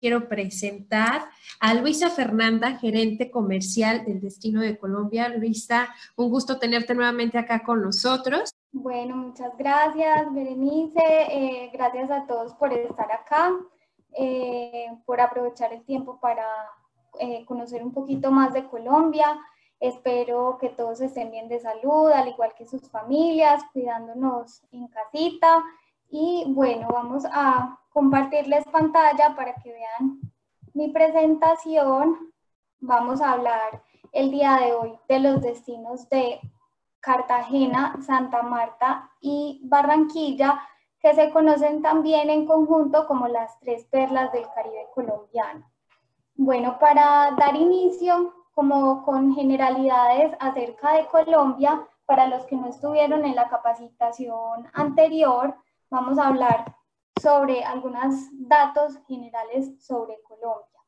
quiero presentar a Luisa Fernanda, gerente comercial del Destino de Colombia. Luisa, un gusto tenerte nuevamente acá con nosotros. Bueno, muchas gracias, Berenice. Eh, gracias a todos por estar acá, eh, por aprovechar el tiempo para eh, conocer un poquito más de Colombia. Espero que todos estén bien de salud, al igual que sus familias, cuidándonos en casita. Y bueno, vamos a compartirles pantalla para que vean mi presentación. Vamos a hablar el día de hoy de los destinos de Cartagena, Santa Marta y Barranquilla, que se conocen también en conjunto como las tres perlas del Caribe colombiano. Bueno, para dar inicio, como con generalidades acerca de Colombia, para los que no estuvieron en la capacitación anterior, vamos a hablar sobre algunos datos generales sobre Colombia.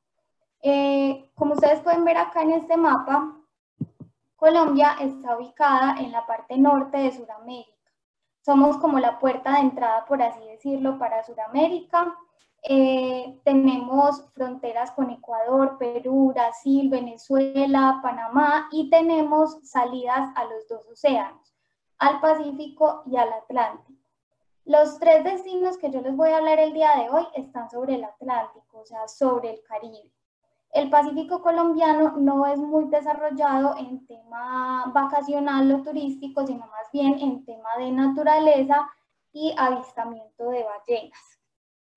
Eh, como ustedes pueden ver acá en este mapa, Colombia está ubicada en la parte norte de Sudamérica. Somos como la puerta de entrada, por así decirlo, para Sudamérica. Eh, tenemos fronteras con Ecuador, Perú, Brasil, Venezuela, Panamá y tenemos salidas a los dos océanos, al Pacífico y al Atlántico. Los tres destinos que yo les voy a hablar el día de hoy están sobre el Atlántico, o sea, sobre el Caribe. El Pacífico colombiano no es muy desarrollado en tema vacacional o turístico, sino más bien en tema de naturaleza y avistamiento de ballenas.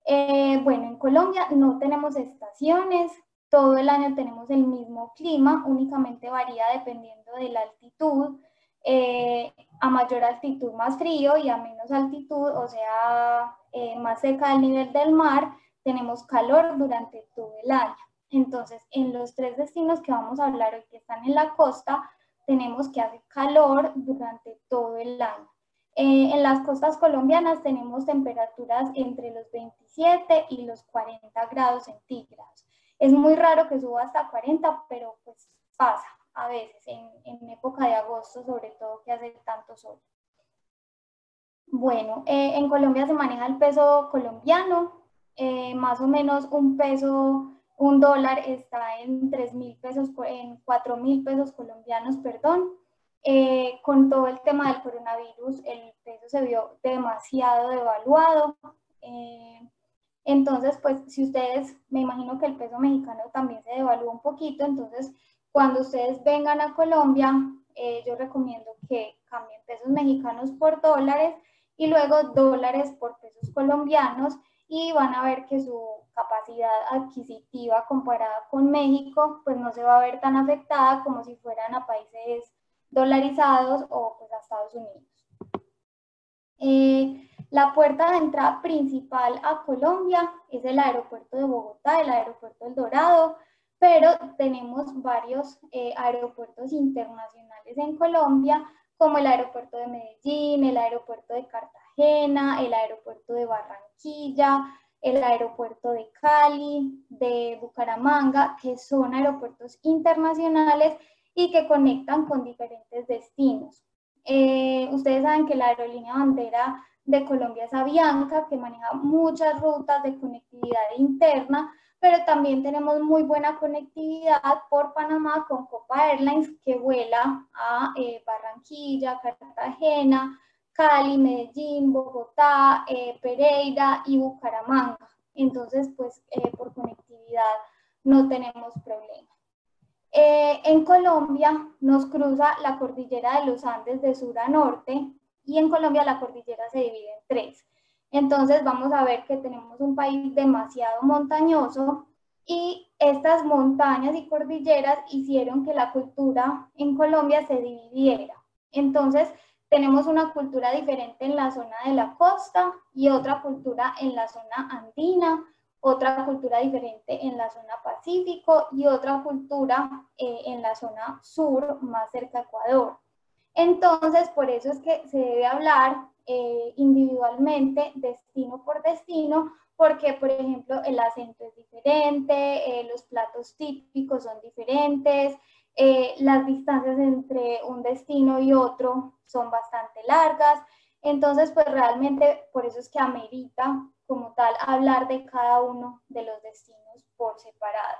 Eh, bueno, en Colombia no tenemos estaciones, todo el año tenemos el mismo clima, únicamente varía dependiendo de la altitud. Eh, a mayor altitud más frío y a menos altitud, o sea, eh, más cerca del nivel del mar, tenemos calor durante todo el año. Entonces, en los tres destinos que vamos a hablar hoy que están en la costa, tenemos que hacer calor durante todo el año. Eh, en las costas colombianas tenemos temperaturas entre los 27 y los 40 grados centígrados. Es muy raro que suba hasta 40, pero pues pasa a veces, en, época de agosto, sobre todo que hace tanto sol. Bueno, eh, en Colombia se maneja el peso colombiano, eh, más o menos un peso, un dólar está en 3 mil pesos, en 4 mil pesos colombianos, perdón. Eh, con todo el tema del coronavirus, el peso se vio demasiado devaluado. entonces, pues si ustedes, me imagino que el peso mexicano también se devaluó un poquito, entonces cuando ustedes vengan a Colombia, eh, yo recomiendo que cambien pesos mexicanos por dólares y luego dólares por pesos colombianos y van a ver que su capacidad adquisitiva comparada con México pues no se va a ver tan afectada como si fueran a países dolarizados o pues a Estados Unidos. Eh, la puerta de entrada principal a Colombia es el aeropuerto de Bogotá, el aeropuerto El Dorado, pero tenemos varios eh, aeropuertos internacionales en Colombia, como el aeropuerto de Medellín, el aeropuerto de Cartagena, el aeropuerto de Barranquilla, el aeropuerto de Cali, de Bucaramanga, que son aeropuertos internacionales y que conectan con diferentes destinos. Eh, ustedes saben que la aerolínea bandera de Colombia es Avianca, que maneja muchas rutas de conectividad interna, pero también tenemos muy buena conectividad por Panamá con Copa Airlines que vuela a eh, Barranquilla, Cartagena, Cali, Medellín, Bogotá, eh, Pereira y Bucaramanga. Entonces, pues eh, por conectividad no tenemos problema. en Colombia nos cruza la cordillera de los Andes de sur a norte y en Colombia la cordillera se divide en tres. Entonces vamos a ver que tenemos un país demasiado montañoso y estas montañas y cordilleras hicieron que la cultura en Colombia se dividiera. Entonces tenemos una cultura diferente en la zona de la costa y otra cultura en la zona andina, otra cultura diferente en la zona pacífico y otra cultura eh, en la zona sur, más cerca a Ecuador. Entonces, por eso es que se debe hablar eh, individualmente, destino por destino, porque, por ejemplo, el acento es diferente, eh, los platos típicos son diferentes, eh, las distancias entre un destino y otro son bastante largas. Entonces, pues realmente por eso es que amerita como tal hablar de cada uno de los destinos por separado.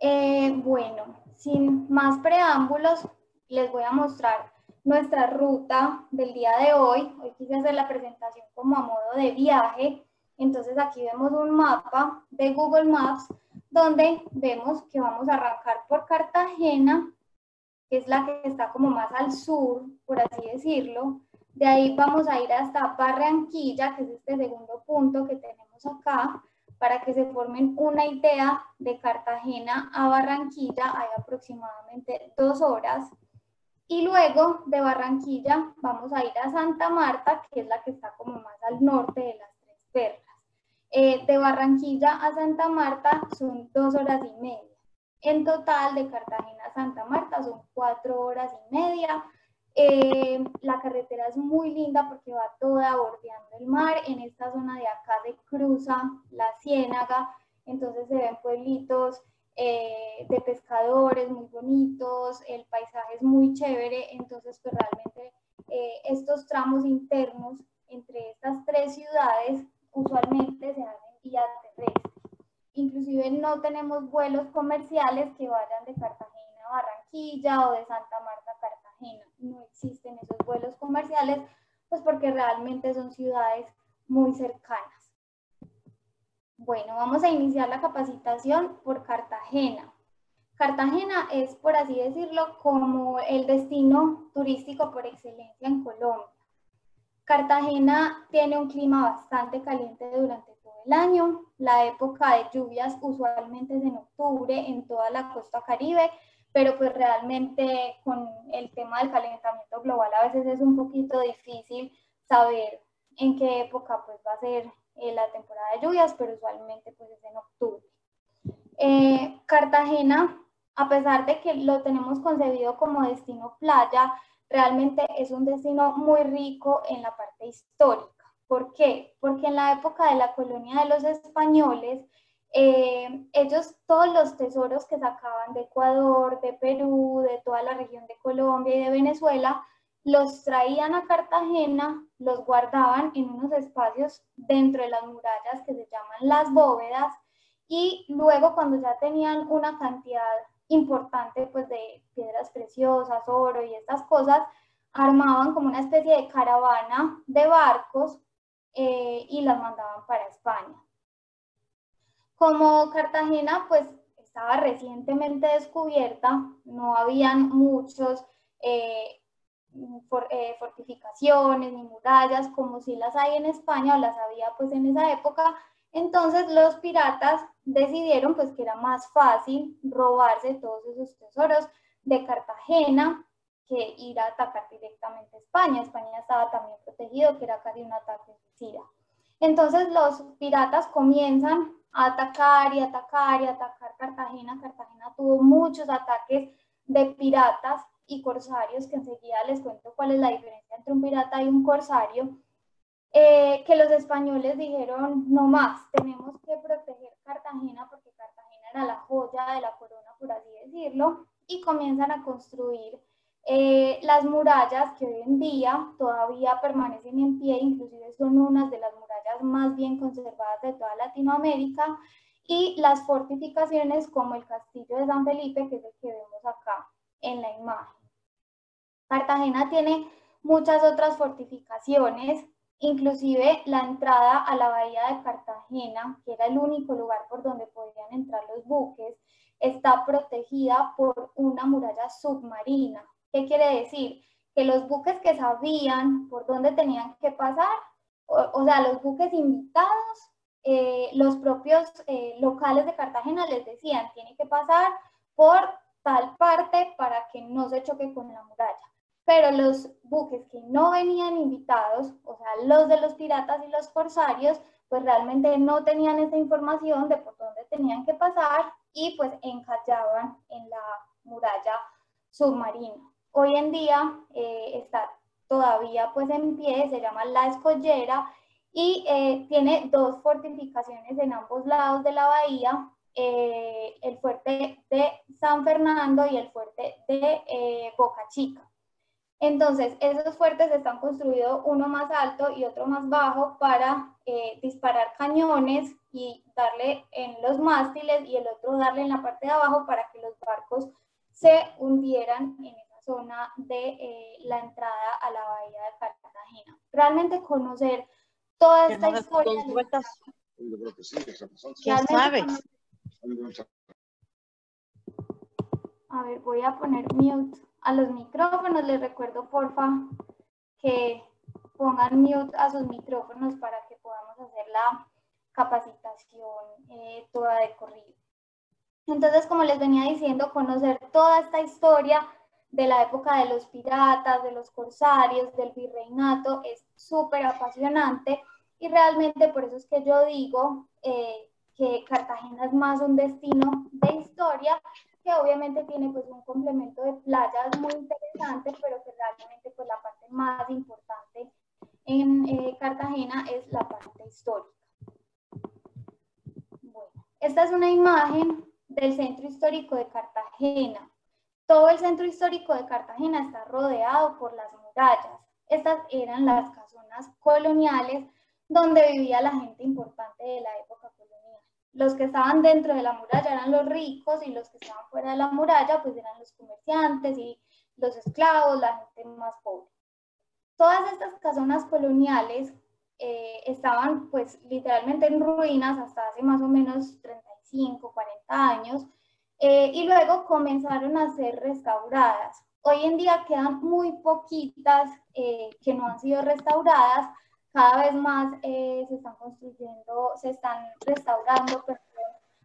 Eh, bueno, sin más preámbulos, les voy a mostrar nuestra ruta del día de hoy. Hoy quise hacer la presentación como a modo de viaje. Entonces aquí vemos un mapa de Google Maps donde vemos que vamos a arrancar por Cartagena, que es la que está como más al sur, por así decirlo. De ahí vamos a ir hasta Barranquilla, que es este segundo punto que tenemos acá para que se formen una idea de Cartagena a Barranquilla, hay aproximadamente dos horas. Y luego de Barranquilla vamos a ir a Santa Marta, que es la que está como más al norte de las tres perlas. Eh, de Barranquilla a Santa Marta son dos horas y media. En total, de Cartagena a Santa Marta son cuatro horas y media. Eh, la carretera es muy linda porque va toda bordeando el mar. En esta zona de acá se cruza la ciénaga, entonces se ven pueblitos eh, de pescadores muy bonitos, el paisaje es muy chévere, entonces pues realmente eh, estos tramos internos entre estas tres ciudades usualmente se hacen vía terrestre. Inclusive no tenemos vuelos comerciales que vayan de Cartagena a Barranquilla o de Santa Marta a Cartagena. No existen esos vuelos comerciales, pues porque realmente son ciudades muy cercanas. Bueno, vamos a iniciar la capacitación por Cartagena. Cartagena es, por así decirlo, como el destino turístico por excelencia en Colombia. Cartagena tiene un clima bastante caliente durante todo el año. La época de lluvias usualmente es en octubre en toda la costa caribe, pero pues realmente con el tema del calentamiento global a veces es un poquito difícil saber en qué época pues va a ser eh, la temporada de lluvias, pero usualmente pues es en octubre. Eh, Cartagena, a pesar de que lo tenemos concebido como destino playa, realmente es un destino muy rico en la parte histórica. ¿Por qué? Porque en la época de la colonia de los españoles, eh, ellos todos los tesoros que sacaban de Ecuador, de Perú, de toda la región de Colombia y de Venezuela, los traían a Cartagena, los guardaban en unos espacios dentro de las murallas que se llaman las bóvedas y luego cuando ya tenían una cantidad importante pues de piedras preciosas, oro y estas cosas, armaban como una especie de caravana de barcos eh, y las mandaban para España. Como Cartagena pues estaba recientemente descubierta, no habían muchos eh, eh, fortificaciones ni murallas como si las hay en España o las había pues en esa época, entonces los piratas decidieron pues que era más fácil robarse todos esos tesoros de Cartagena que ir a atacar directamente a España. España estaba también protegido, que era casi un ataque suicida. Entonces los piratas comienzan a atacar y atacar y atacar Cartagena. Cartagena tuvo muchos ataques de piratas y corsarios, que enseguida les cuento cuál es la diferencia entre un pirata y un corsario, eh, que los españoles dijeron, no más, tenemos que proteger Cartagena porque Cartagena era la joya de la corona, por así decirlo, y comienzan a construir eh, las murallas que hoy en día todavía permanecen en pie, inclusive son unas de las murallas más bien conservadas de toda Latinoamérica, y las fortificaciones como el castillo de San Felipe, que es el que vemos acá en la imagen. Cartagena tiene muchas otras fortificaciones, inclusive la entrada a la bahía de Cartagena, que era el único lugar por donde podían entrar los buques, está protegida por una muralla submarina. ¿Qué quiere decir? Que los buques que sabían por dónde tenían que pasar, o, sea, los buques invitados, eh, los propios eh, locales de Cartagena les decían, tiene que pasar por tal parte para que no se choque con la muralla. Pero los buques que no venían invitados, o sea, los de los piratas y los corsarios, pues realmente no tenían esa información de por dónde tenían que pasar y pues encallaban en la muralla submarina. Hoy en día eh, está todavía pues en pie, se llama La Escollera y eh, tiene dos fortificaciones en ambos lados de la bahía, eh, el fuerte de San Fernando y el fuerte de Boca Chica. Entonces, esos fuertes están construidos uno más alto y otro más bajo para eh, disparar cañones y darle en los mástiles y el otro darle en la parte de abajo para que los barcos se hundieran en esa zona de eh, la entrada a la bahía de Cartagena. Realmente conocer toda esta historia. ¿Qué sabes? A ver, voy a poner mute a los micrófonos. Les recuerdo, porfa, que pongan mute a sus micrófonos para que podamos hacer la capacitación eh, toda de corrido. Entonces, como les venía diciendo, conocer toda esta historia de la época de los piratas, de los corsarios, del virreinato, es súper apasionante y realmente por eso es que yo digo eh, que Cartagena es más un destino de historia que obviamente tiene pues un complemento de playas muy interesante, pero que realmente pues la parte más importante en eh, Cartagena es la parte histórica. Bueno, esta es una imagen del centro histórico de Cartagena. Todo el centro histórico de Cartagena está rodeado por las murallas. Estas eran las casonas coloniales donde vivía la gente importante de la época los que estaban dentro de la muralla eran los ricos y los que estaban fuera de la muralla pues eran los comerciantes y los esclavos, la gente más pobre. Todas estas casonas coloniales eh, estaban pues literalmente en ruinas hasta hace más o menos 35, 40 años eh, y luego comenzaron a ser restauradas. Hoy en día quedan muy poquitas eh, que no han sido restauradas, cada vez más eh, se están construyendo, se están restaurando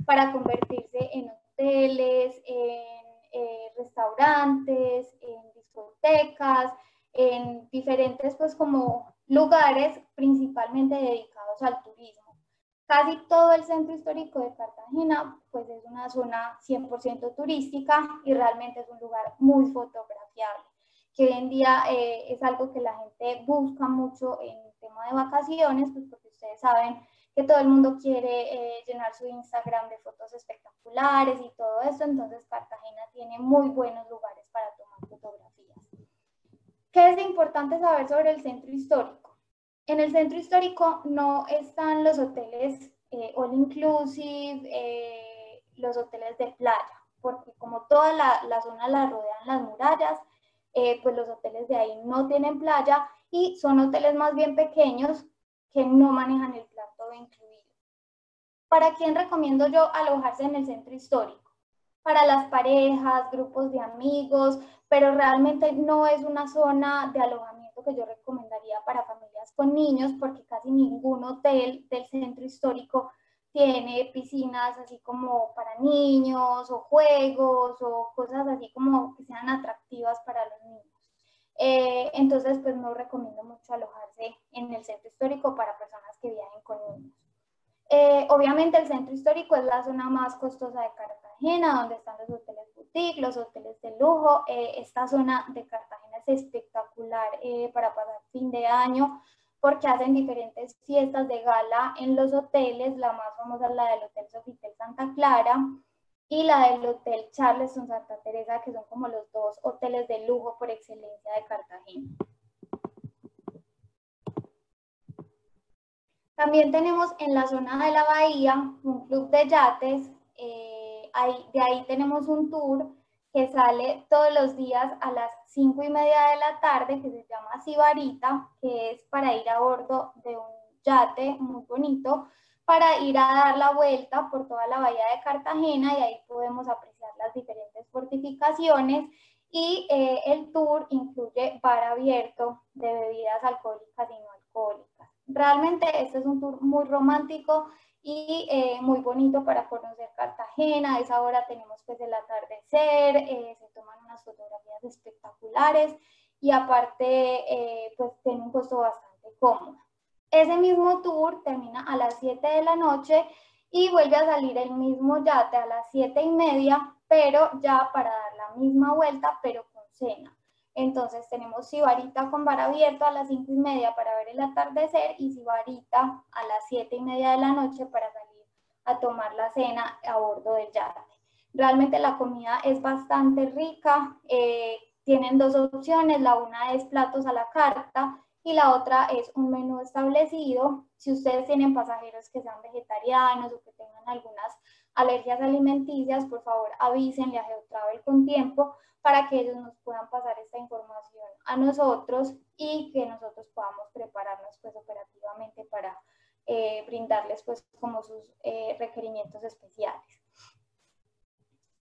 para convertirse en hoteles, en eh, restaurantes, en discotecas, en diferentes pues como lugares principalmente dedicados al turismo. Casi todo el centro histórico de Cartagena pues es una zona 100% turística y realmente es un lugar muy fotografiable, que hoy en día eh, es algo que la gente busca mucho en tema de vacaciones, pues porque ustedes saben que todo el mundo quiere eh, llenar su Instagram de fotos espectaculares y todo eso, entonces Cartagena tiene muy buenos lugares para tomar fotografías. ¿Qué es importante saber sobre el centro histórico? En el centro histórico no están los hoteles eh, all inclusive, eh, los hoteles de playa, porque como toda la, la zona la rodean las murallas, pues los hoteles de ahí no tienen playa y son hoteles más bien pequeños que no manejan el plan todo incluido. ¿Para quién recomiendo yo alojarse en el centro histórico? Para las parejas, grupos de amigos, pero realmente no es una zona de alojamiento que yo recomendaría para familias con niños porque casi ningún hotel del centro histórico tiene piscinas así como para niños o juegos o cosas así como que sean atractivas para los niños. Eh, entonces, pues no recomiendo mucho alojarse en el centro histórico para personas que viajen con niños. Eh, obviamente el centro histórico es la zona más costosa de Cartagena, donde están los hoteles boutique, los hoteles de lujo. Eh, esta zona de Cartagena es espectacular para pasar fin de año porque hacen diferentes fiestas de gala en los hoteles. La más famosa es la del Hotel Sofitel Santa Clara y la del Hotel Charleston Santa Teresa, que son como los dos hoteles de lujo por excelencia de Cartagena. También tenemos en la zona de la bahía un club de yates, eh, de ahí tenemos un tour que sale todos los días a las 5 y media de la tarde, que se llama Sibarita, que es para ir a bordo de un yate muy bonito, para ir a dar la vuelta por toda la bahía de Cartagena y ahí podemos apreciar las diferentes fortificaciones y eh, el tour incluye bar abierto de bebidas alcohólicas y no alcohólicas. Realmente este es un tour muy romántico y eh, muy bonito para conocer Cartagena. A esa hora tenemos pues el atardecer, eh, se toman unas fotografías espectaculares y aparte pues tiene un costo bastante cómodo. Ese mismo tour termina a las 7 de la noche y vuelve a salir el mismo yate a las 7 y media, pero ya para dar la misma vuelta, pero con cena. Entonces tenemos Sibarita con bar abierto a las 5 y media para ver el atardecer y Sibarita a las 7 y media de la noche para salir a tomar la cena a bordo del yate. Realmente la comida es bastante rica, eh, tienen dos opciones, la una es platos a la carta y la otra es un menú establecido. Si ustedes tienen pasajeros que sean vegetarianos o que tengan algunas alergias alimenticias, por favor avísenle a GeoTravel con tiempo para que ellos nos puedan pasar esta información a nosotros y que nosotros podamos prepararnos pues operativamente para eh, brindarles pues como sus eh, requerimientos especiales.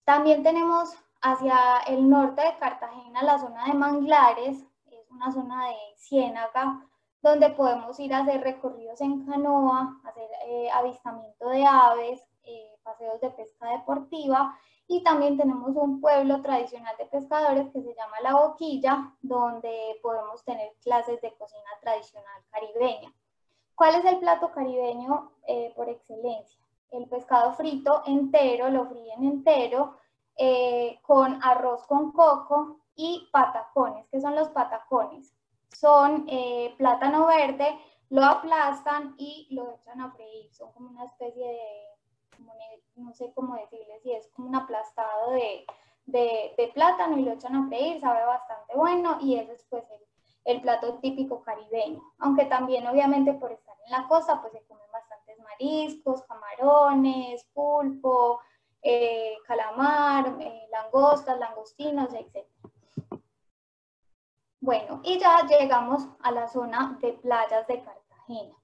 También tenemos hacia el norte de Cartagena la zona de manglares, es una zona de ciénaga donde podemos ir a hacer recorridos en canoa, hacer eh, avistamiento de aves, paseos de pesca deportiva y también tenemos un pueblo tradicional de pescadores que se llama La Boquilla, donde podemos tener clases de cocina tradicional caribeña. ¿Cuál es el plato caribeño eh, por excelencia? El pescado frito entero, lo fríen entero, eh, con arroz con coco y patacones. ¿Qué son los patacones? Son eh, plátano verde, lo aplastan y lo echan a freír. Son como una especie de no sé cómo decirles, si es como un aplastado de, de, plátano y lo echan a freír, sabe bastante bueno y ese es pues el, plato típico caribeño. Aunque también obviamente por estar en la costa pues se comen bastantes mariscos, camarones, pulpo, eh, calamar, eh, langostas, langostinos, etc. Bueno, y ya llegamos a la zona de playas de Cartagena.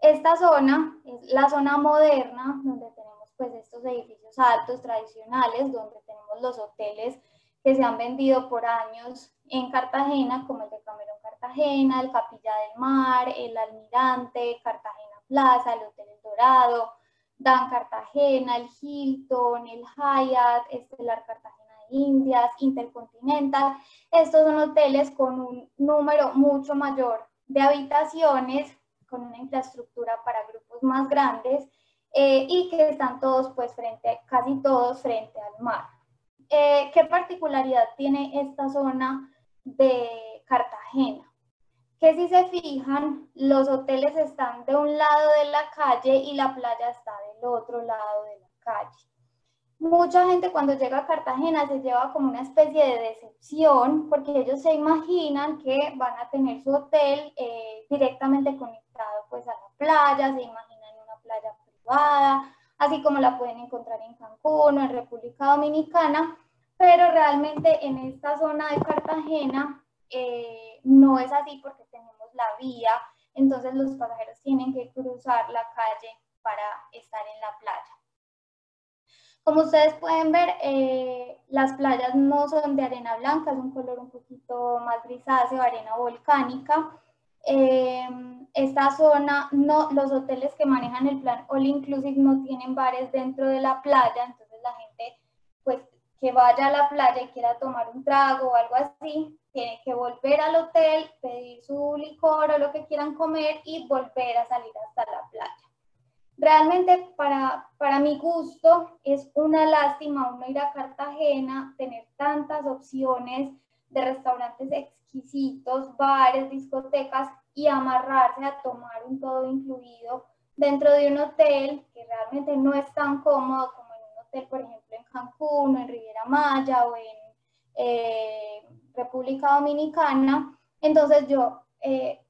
Esta zona es la zona moderna donde tenemos pues estos edificios altos tradicionales donde tenemos los hoteles que se han vendido por años en Cartagena, como el de Camerón Cartagena, el Capilla del Mar, el Almirante, Cartagena Plaza, el Hotel El Dorado, Dan Cartagena, el Hilton, el Hyatt, Estelar Cartagena de Indias, Intercontinental. Estos son hoteles con un número mucho mayor de habitaciones, con una infraestructura para grupos más grandes eh, y que están todos, pues, frente, casi todos frente al mar. Eh, ¿Qué particularidad tiene esta zona de Cartagena? Que si se fijan, los hoteles están de un lado de la calle y la playa está del otro lado de la calle. Mucha gente cuando llega a Cartagena se lleva como una especie de decepción porque ellos se imaginan que van a tener su hotel eh, directamente conectado pues a la playa, se imaginan una playa así como la pueden encontrar en Cancún o en República Dominicana, pero realmente en esta zona de Cartagena eh, no es así porque tenemos la vía, entonces los pasajeros tienen que cruzar la calle para estar en la playa. Como ustedes pueden ver, eh, las playas no son de arena blanca, es un color un poquito más grisáceo, arena volcánica. Eh, esta zona, no, los hoteles que manejan el plan All Inclusive no tienen bares dentro de la playa, entonces la gente pues que vaya a la playa y quiera tomar un trago o algo así, tiene que volver al hotel, pedir su licor o lo que quieran comer y volver a salir hasta la playa. Realmente para, para mi gusto es una lástima uno ir a Cartagena, tener tantas opciones de restaurantes exquisitos, bares, discotecas y amarrarse a tomar un todo incluido dentro de un hotel que realmente no es tan cómodo como en un hotel, por ejemplo, en Cancún o en Riviera Maya o en eh, República Dominicana. Entonces yo eh,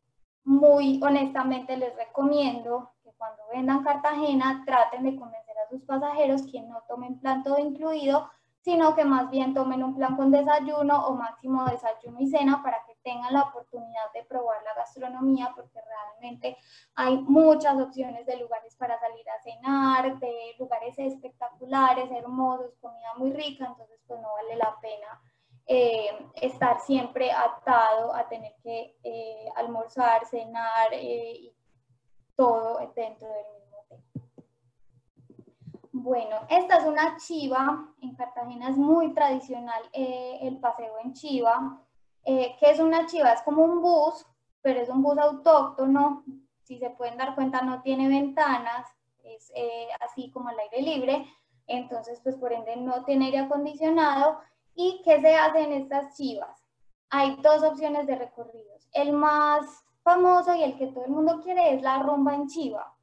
muy honestamente les recomiendo que cuando vendan Cartagena traten de convencer a sus pasajeros que no tomen plan todo incluido, sino que más bien tomen un plan con desayuno o máximo desayuno y cena para que tengan la oportunidad de probar la gastronomía, porque realmente hay muchas opciones de lugares para salir a cenar, de lugares espectaculares, hermosos, comida muy rica, entonces pues no vale la pena eh, estar siempre atado a tener que eh, almorzar, cenar eh, y todo dentro del bueno, esta es una chiva, en Cartagena es muy tradicional eh, el paseo en chiva. Eh, ¿Qué es una chiva? Es como un bus, pero es un bus autóctono, si se pueden dar cuenta no tiene ventanas, es eh, así como al aire libre, entonces pues por ende no tiene aire acondicionado. ¿Y qué se hace en estas chivas? Hay dos opciones de recorridos. El más famoso y el que todo el mundo quiere es la rumba en chiva.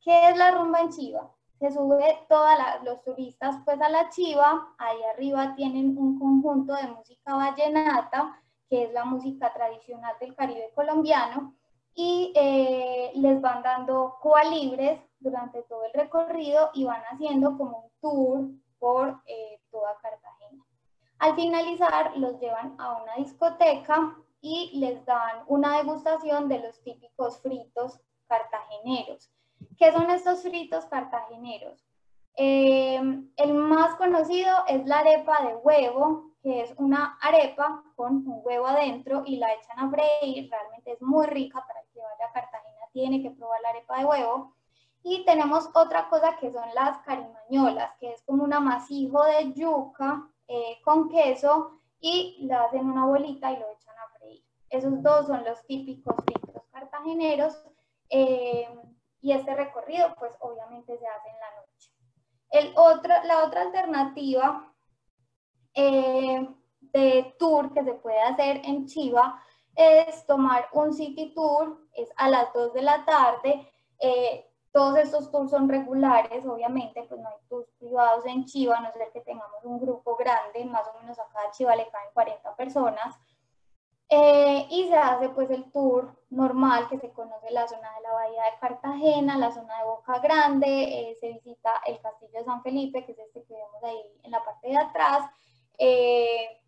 ¿Qué es la rumba en chiva? Se sube todos los turistas pues a la chiva, ahí arriba tienen un conjunto de música vallenata, que es la música tradicional del Caribe colombiano, y eh, les van dando libres durante todo el recorrido y van haciendo como un tour por eh, toda Cartagena. Al finalizar, los llevan a una discoteca y les dan una degustación de los típicos fritos cartageneros. ¿Qué son estos fritos cartageneros? Eh, el más conocido es la arepa de huevo, que es una arepa con un huevo adentro y la echan a freír. Realmente es muy rica para el que vaya a Cartagena, tiene que probar la arepa de huevo. Y tenemos otra cosa que son las carimañolas, que es como un amasijo de yuca eh, con queso y la hacen una bolita y lo echan a freír. Esos dos son los típicos fritos cartageneros. Eh, y este recorrido, pues obviamente se hace en la noche. El otro, la otra alternativa eh, de tour que se puede hacer en Chiva es tomar un city tour, es a las 2 de la tarde. Eh, todos estos tours son regulares, obviamente, pues no hay tours privados en Chiva, a no ser que tengamos un grupo grande, más o menos a cada Chiva le caen 40 personas. Eh, y se hace pues el tour normal que se conoce la zona de la Bahía de Cartagena, la zona de Boca Grande, se visita el Castillo de San Felipe, que es este que vemos ahí en la parte de atrás, eh,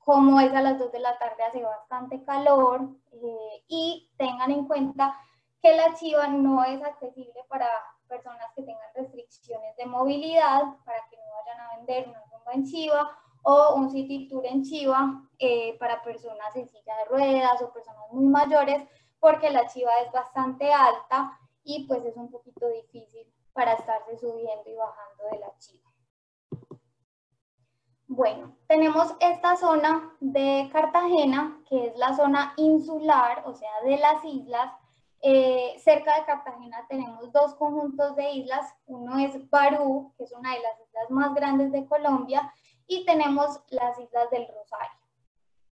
como es a las 2 de la tarde hace bastante calor eh, y tengan en cuenta que la chiva no es accesible para personas que tengan restricciones de movilidad, para que no vayan a vender rumba en chiva o un city tour en chiva eh, para personas en silla de ruedas o personas muy mayores, porque la chiva es bastante alta y pues es un poquito difícil para estarse subiendo y bajando de la chiva. Bueno, tenemos esta zona de Cartagena, que es la zona insular, o sea, de las islas. Eh, cerca de Cartagena tenemos dos conjuntos de islas. Uno es Barú, que es una de las islas más grandes de Colombia, y tenemos las islas del Rosario.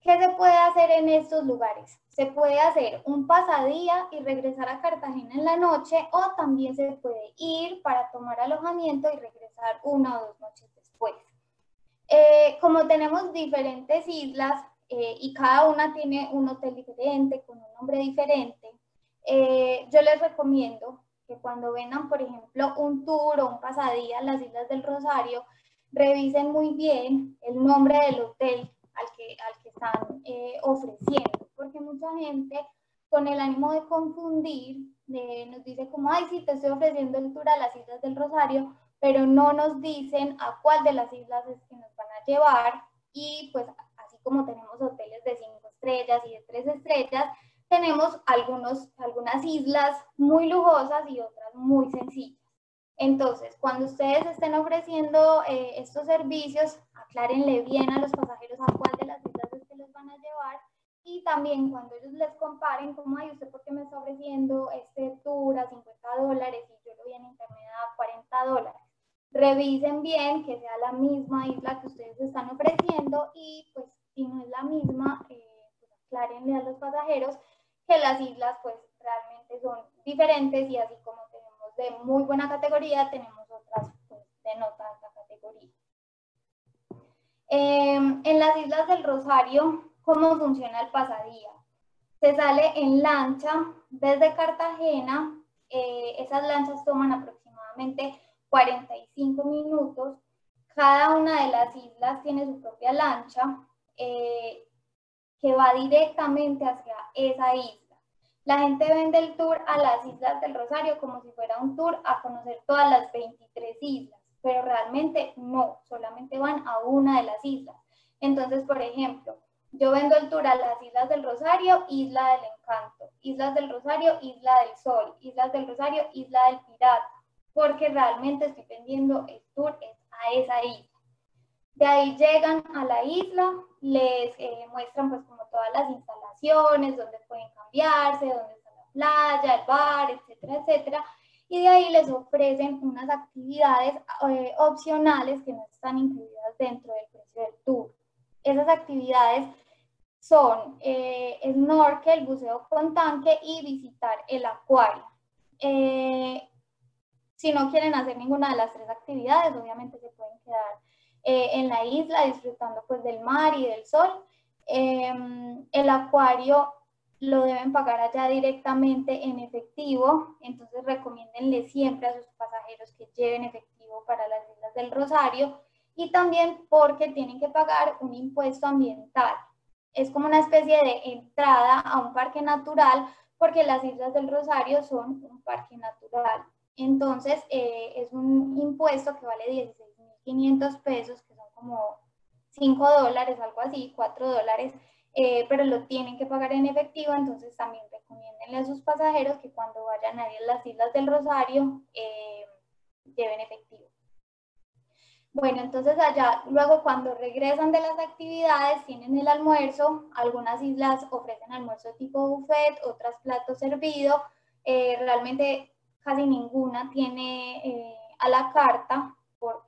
¿Qué se puede hacer en estos lugares? Se puede hacer un pasadía y regresar a Cartagena en la noche, o también se puede ir para tomar alojamiento y regresar una o dos noches después. Eh, como tenemos diferentes islas eh, y cada una tiene un hotel diferente, con un nombre diferente, eh, yo les recomiendo que cuando vengan, por ejemplo, un tour o un pasadía a las Islas del Rosario, revisen muy bien el nombre del hotel al que, al que están ofreciendo, porque mucha gente con el ánimo de confundir nos dice como, ay, sí, te estoy ofreciendo el tour a las Islas del Rosario, pero no nos dicen a cuál de las islas es que nos van a llevar y pues así como tenemos hoteles de cinco estrellas y de tres estrellas, tenemos algunos, algunas islas muy lujosas y otras muy sencillas. Entonces, cuando ustedes estén ofreciendo eh, estos servicios, aclárenle bien a los pasajeros a cuál de las islas es que los van a llevar y también cuando ellos les comparen, como, ay, ¿usted por qué me está ofreciendo este tour a 50 dólares y yo lo vi en internet a 40 dólares? revisen bien que sea la misma isla que ustedes están ofreciendo y pues si no es la misma, eh, pues aclárenle a los pasajeros que las islas pues realmente son diferentes y así como tenemos de muy buena categoría, tenemos otras pues, de no categoría. Em, en las Islas del Rosario, ¿cómo funciona el pasadía? Se sale en lancha desde Cartagena, eh, esas lanchas toman aproximadamente 45 minutos. Cada una de las islas tiene su propia lancha eh, que va directamente hacia esa isla. La gente vende el tour a las Islas del Rosario como si fuera un tour a conocer todas las 23 islas, pero realmente no, solamente van a una de las islas. Entonces, por ejemplo, yo vendo el tour a las Islas del Rosario, Isla del Encanto, Islas del Rosario, Isla del Sol, Islas del Rosario, Isla del Pirata, porque realmente estoy vendiendo el tour a esa isla. De ahí llegan a la isla, les eh, muestran pues como todas las instalaciones, donde pueden cambiarse, dónde está la playa, el bar, etcétera, etcétera. Y de ahí les ofrecen unas actividades eh, opcionales que no están incluidas dentro del precio del tour. Esas actividades son eh, snorkel, buceo con tanque y visitar el acuario. Si no quieren hacer ninguna de las tres actividades, obviamente se pueden quedar eh, en la isla disfrutando pues del mar y del sol. Em, el acuario lo deben pagar allá directamente en efectivo, entonces recomiéndenle siempre a sus pasajeros que lleven efectivo para las Islas del Rosario y también porque tienen que pagar un impuesto ambiental. Es como una especie de entrada a un parque natural porque las Islas del Rosario son un parque natural. Entonces eh, es un impuesto que vale 16.500 pesos, que son como 5 dólares, algo así, 4 dólares eh, pero lo tienen que pagar en efectivo, entonces también recomiéndenle a sus pasajeros que cuando vayan a ir las Islas del Rosario eh, lleven efectivo. Bueno, entonces allá, luego cuando regresan de las actividades, tienen el almuerzo, algunas islas ofrecen almuerzo tipo buffet, otras platos servido, eh, realmente casi ninguna tiene a la carta, porque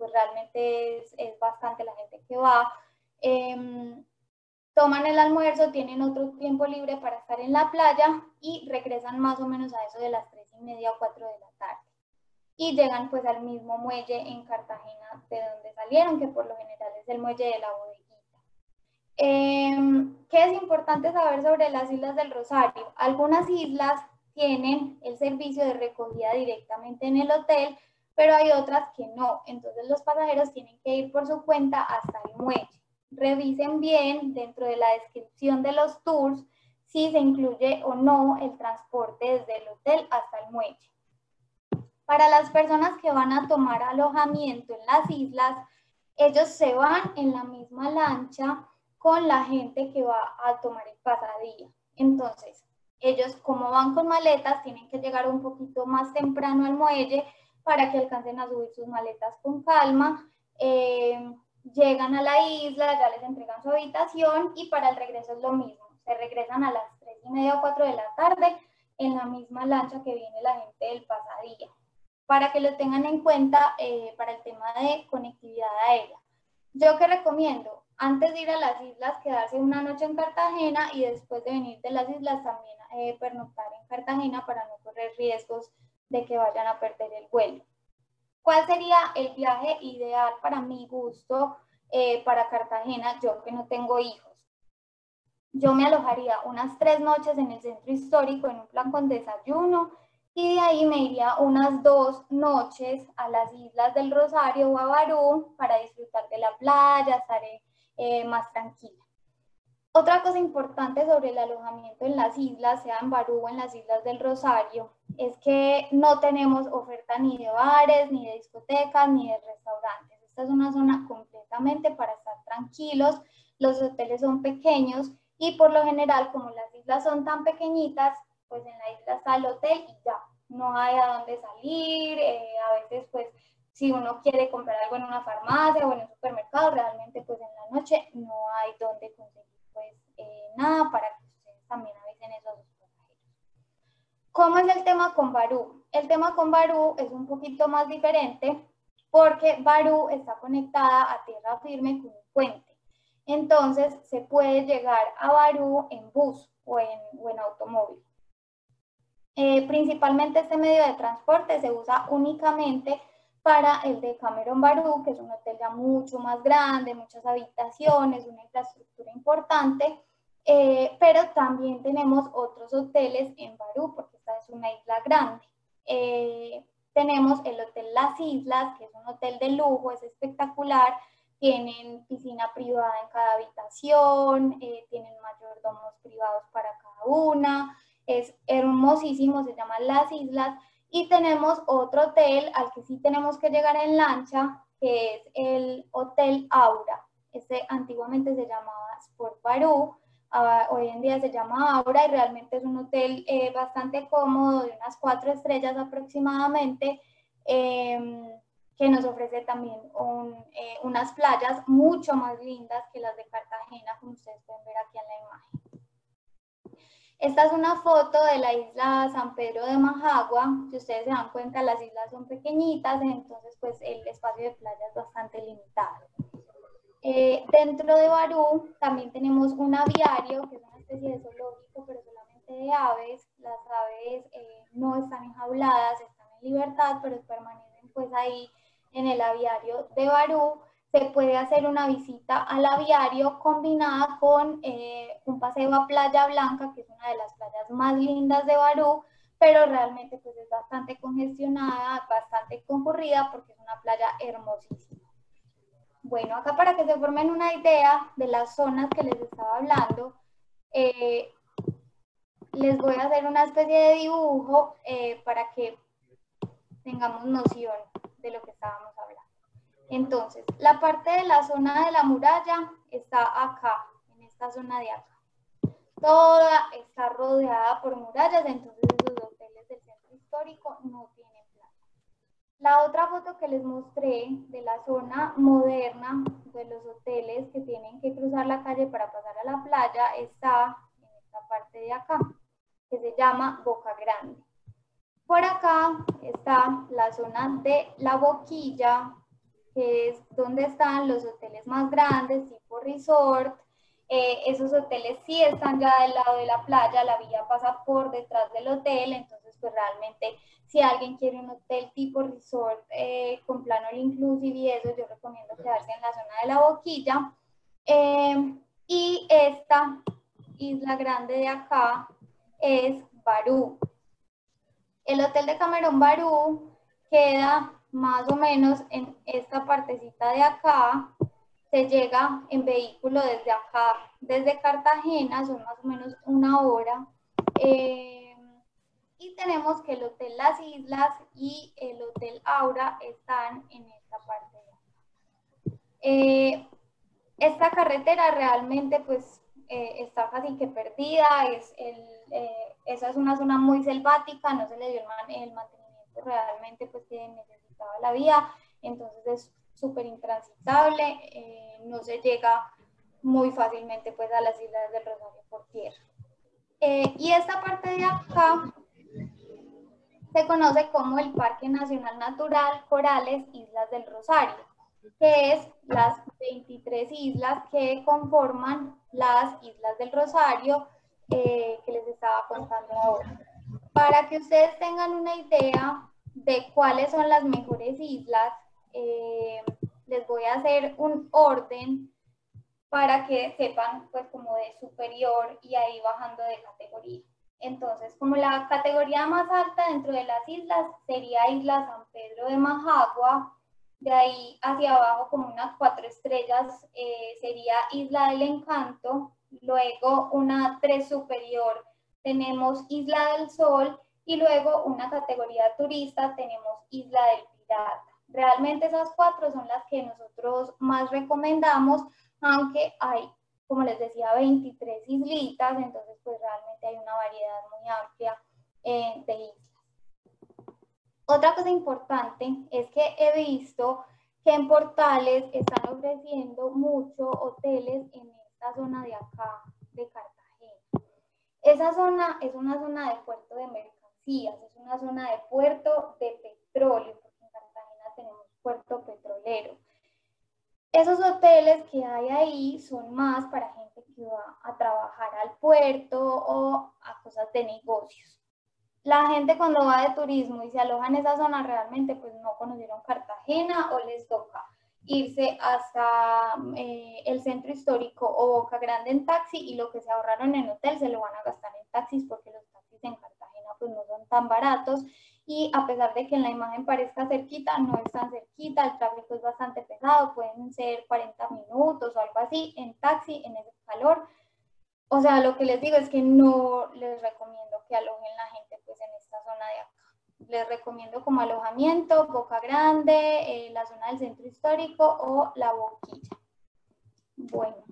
pues realmente es, es, bastante la gente que va. Em, toman el almuerzo, tienen otro tiempo libre para estar en la playa y regresan más o menos a eso de las tres y media o cuatro de la tarde. Y llegan pues al mismo muelle en Cartagena de donde salieron, que por lo general es el muelle de la bodeguita. Em, ¿Qué es importante saber sobre las Islas del Rosario? Algunas islas tienen el servicio de recogida directamente en el hotel, pero hay otras que no. Entonces los pasajeros tienen que ir por su cuenta hasta el muelle revisen bien dentro de la descripción de los tours si se incluye o no el transporte desde el hotel hasta el muelle. Para las personas que van a tomar alojamiento en las islas, ellos se van en la misma lancha con la gente que va a tomar el pasadía. Entonces, ellos como van con maletas, tienen que llegar un poquito más temprano al muelle para que alcancen a subir sus maletas con calma. Eh, llegan a la isla, ya les entregan su habitación y para el regreso es lo mismo. Se regresan a las 3 y media o 4 de la tarde en la misma lancha que viene la gente del pasadía. Para que lo tengan en cuenta eh, para el tema de conectividad aérea. Yo que recomiendo, antes de ir a las islas, quedarse una noche en Cartagena y después de venir de las islas también eh, pernoctar en Cartagena para no correr riesgos de que vayan a perder el vuelo. ¿Cuál sería el viaje ideal para mi gusto eh, para Cartagena, yo que no tengo hijos? Yo me alojaría unas tres noches en el centro histórico en un plan con desayuno y de ahí me iría unas dos noches a las islas del Rosario o a Barú para disfrutar de la playa, estaré eh, más tranquila. Otra cosa importante sobre el alojamiento en las islas, sea en Barú o en las islas del Rosario, es que no tenemos oferta ni de bares, ni de discotecas, ni de restaurantes. Esta es una zona completamente para estar tranquilos. Los hoteles son pequeños y por lo general, como las islas son tan pequeñitas, pues en la isla está el hotel y ya, no hay a dónde salir. Eh, a veces, pues, si uno quiere comprar algo en una farmacia o en un supermercado, realmente, pues en la noche no hay dónde conseguir eh, nada para que ustedes también avisen eso a sus pasajeros. ¿Cómo es el tema con Barú? El tema con Barú es un poquito más diferente porque Barú está conectada a tierra firme con un puente. Entonces se puede llegar a Barú en bus o en, o en automóvil. Eh, principalmente este medio de transporte se usa únicamente para el de Cameron Barú, que es un hotel ya mucho más grande, muchas habitaciones, una infraestructura importante, eh, pero también tenemos otros hoteles en Barú, porque esta es una isla grande. Eh, tenemos el Hotel Las Islas, que es un hotel de lujo, es espectacular, tienen piscina privada en cada habitación, eh, tienen mayordomos privados para cada una, es hermosísimo, se llama Las Islas, y tenemos otro hotel al que sí tenemos que llegar en lancha, que es el Hotel Aura. Este antiguamente se llamaba Sport Barú, ah, hoy en día se llama Aura y realmente es un hotel eh, bastante cómodo, de unas cuatro estrellas aproximadamente, em, que nos ofrece también eh, unas playas mucho más lindas que las de Cartagena, como ustedes pueden ver aquí en la imagen. Esta es una foto de la isla San Pedro de Majagua. Si ustedes se dan cuenta, las islas son pequeñitas, entonces pues el espacio de playa es bastante limitado. Eh, dentro de Barú también tenemos un aviario, que es una especie de zoológico, pero solamente de aves. Las aves eh, no están enjauladas, están en libertad, pero permanecen pues ahí en el aviario de Barú, se puede hacer una visita al aviario combinada con eh, un paseo a Playa Blanca, que es una de las playas más lindas de Barú, pero realmente pues es bastante congestionada, bastante concurrida porque es una playa hermosísima. Bueno, acá para que se formen una idea de las zonas que les estaba hablando, eh, les voy a hacer una especie de dibujo eh, para que tengamos noción de lo que estábamos hablando. Entonces, la parte de la zona de la muralla está acá, en esta zona de acá. Toda está rodeada por murallas, entonces los hoteles del centro histórico no tienen. La otra foto que les mostré de la zona moderna de los hoteles que tienen que cruzar la calle para pasar a la playa está en esta parte de acá, que se llama Boca Grande. Por acá está la zona de la boquilla, que es donde están los hoteles más grandes, tipo resort. Eh, esos hoteles sí están ya del lado de la playa, la vía pasa por detrás del hotel, entonces pues realmente si alguien quiere un hotel tipo resort eh, con plano inclusive y eso, yo recomiendo quedarse en la zona de la boquilla. Eh, y esta isla grande de acá es Barú. El hotel de Camerón Barú queda más o menos en esta partecita de acá, se llega en vehículo desde acá, desde Cartagena, son más o menos una hora. Eh, y tenemos que el Hotel Las Islas y el Hotel Aura están en esta parte de acá. Eh, esta carretera realmente pues eh, está casi que perdida, es el, esa es una zona muy selvática, no se le dio el, mantenimiento realmente pues que la vía, entonces es súper intransitable, eh, no se llega muy fácilmente pues a las islas del Rosario por tierra. Eh, y esta parte de acá se conoce como el Parque Nacional Natural Corales Islas del Rosario, que es las 23 islas que conforman las Islas del Rosario eh, que les estaba contando ahora. Para que ustedes tengan una idea de cuáles son las mejores islas, eh, les voy a hacer un orden para que sepan pues como de superior y ahí bajando de categoría. Entonces, como la categoría más alta dentro de las islas sería Isla San Pedro de Majagua, de ahí hacia abajo como unas cuatro estrellas eh, sería Isla del Encanto, luego una tres superior tenemos Isla del Sol y luego una categoría turista tenemos Isla del Pirata. Realmente esas cuatro son las que nosotros más recomendamos, aunque hay, como les decía, 23 islitas, entonces pues realmente hay una variedad muy amplia eh, de islas. Otra cosa importante es que he visto que en portales están ofreciendo muchos hoteles en esta zona de acá, de Cartagena. Esa zona es una zona de puerto de mercado es una zona de puerto de petróleo, tenemos puerto petrolero. Esos hoteles que hay ahí son más para gente que va a trabajar al puerto o a cosas de negocios. La gente cuando va de turismo y se aloja en esa zona realmente pues no conocieron Cartagena o les toca irse hasta eh, el centro histórico o Boca Grande en taxi y lo que se ahorraron en hotel se lo van a gastar en taxis porque los taxis en Cartagena pues no son tan baratos y a pesar de que en la imagen parezca cerquita, no es tan cerquita, el tráfico es bastante pesado, pueden ser 40 minutos o algo así en taxi, en ese calor. O sea, lo que les digo es que no les recomiendo que alojen la gente pues en esta zona de acá. Les recomiendo como alojamiento Boca Grande, eh, la zona del centro histórico o la boquilla. Bueno,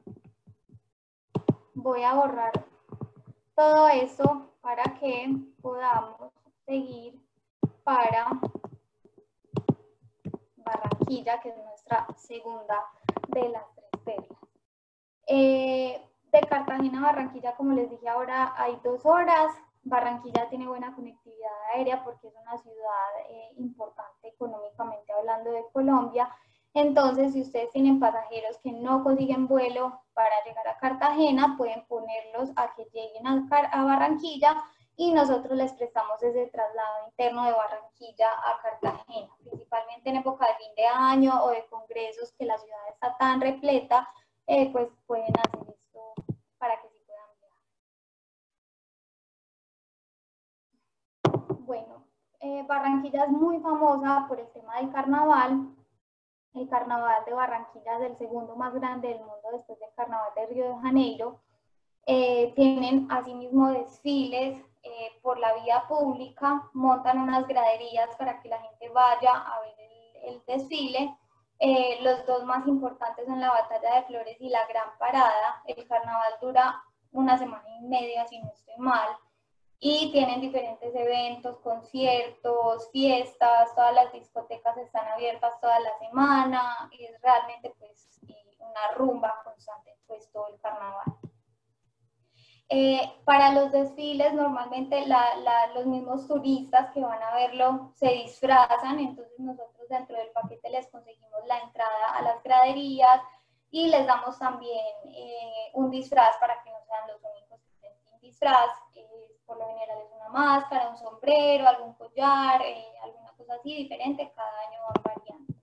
voy a borrar todo eso para que podamos seguir para Barranquilla, que es nuestra segunda de las tres perlas. Eh, de Cartagena a Barranquilla, como les dije ahora, hay dos horas. Barranquilla tiene buena conectividad aérea porque es una ciudad eh, importante económicamente hablando de Colombia. Entonces, si ustedes tienen pasajeros que no consiguen vuelo para llegar a Cartagena, pueden ponerlos a que lleguen a, a Barranquilla y nosotros les prestamos ese traslado interno de Barranquilla a Cartagena, principalmente en época de fin de año o de congresos que la ciudad está tan repleta, eh, pues pueden hacer esto para que sí puedan viajar. Bueno, eh, Barranquilla es muy famosa por el tema del carnaval. El carnaval de Barranquilla es el segundo más grande del mundo después del carnaval de Río de Janeiro. Eh, tienen asimismo desfiles eh, por la vía pública, montan unas graderías para que la gente vaya a ver el, desfile. Eh, los dos más importantes son la Batalla de Flores y la Gran Parada. El carnaval dura una semana y media, si no estoy mal, y tienen diferentes eventos, conciertos, fiestas, todas las discotecas están abiertas toda la semana, y es realmente pues una rumba constante pues todo el carnaval. Eh, para los desfiles, normalmente los mismos turistas que van a verlo se disfrazan, entonces nosotros dentro del paquete les conseguimos la entrada a las graderías y les damos también eh, un disfraz para que no sean los únicos que estén sin disfraz. Eh, por lo general es una máscara, un sombrero, algún collar, alguna cosa así diferente, cada año van variando.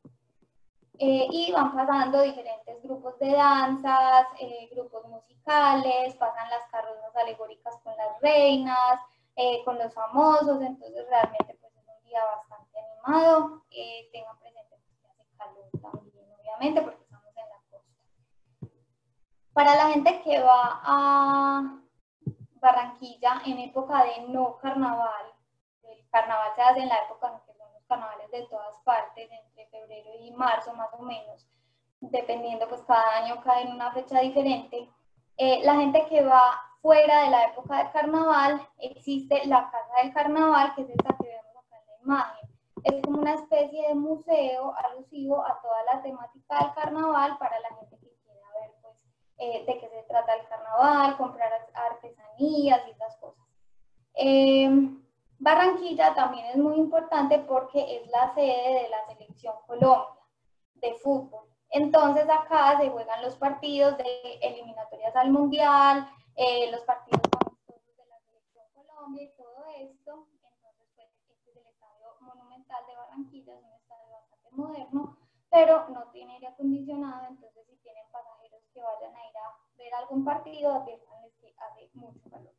Eh, y van pasando diferentes grupos de danzas, eh, grupos musicales, pasan las carrozas alegóricas con las reinas, eh, con los famosos, entonces realmente pues es un día bastante animado. tengan presente que hace calor también, obviamente, porque estamos en la costa. Para la gente que va a Barranquilla en época de no carnaval, el carnaval se hace en la época en que carnavales de todas partes, entre febrero y marzo más o menos, dependiendo pues cada año cae en una fecha diferente. Eh, la gente que va fuera de la época de carnaval, existe la Casa del Carnaval, que es esta que vemos acá en la imagen. Es como una especie de museo alusivo a toda la temática del carnaval para la gente que quiera ver pues, eh, de qué se trata el carnaval, comprar artesanías y esas cosas. Eh, Barranquilla también es muy importante porque es la sede de la selección Colombia de fútbol. Entonces acá se juegan los partidos de eliminatorias al Mundial, eh, los partidos de la selección Colombia y todo esto. Entonces pues, este es el estadio monumental de Barranquilla, es un estadio bastante moderno, pero no tiene aire acondicionado, entonces si tienen pasajeros que vayan a ir a ver algún partido, adviertanles que hace mucho calor.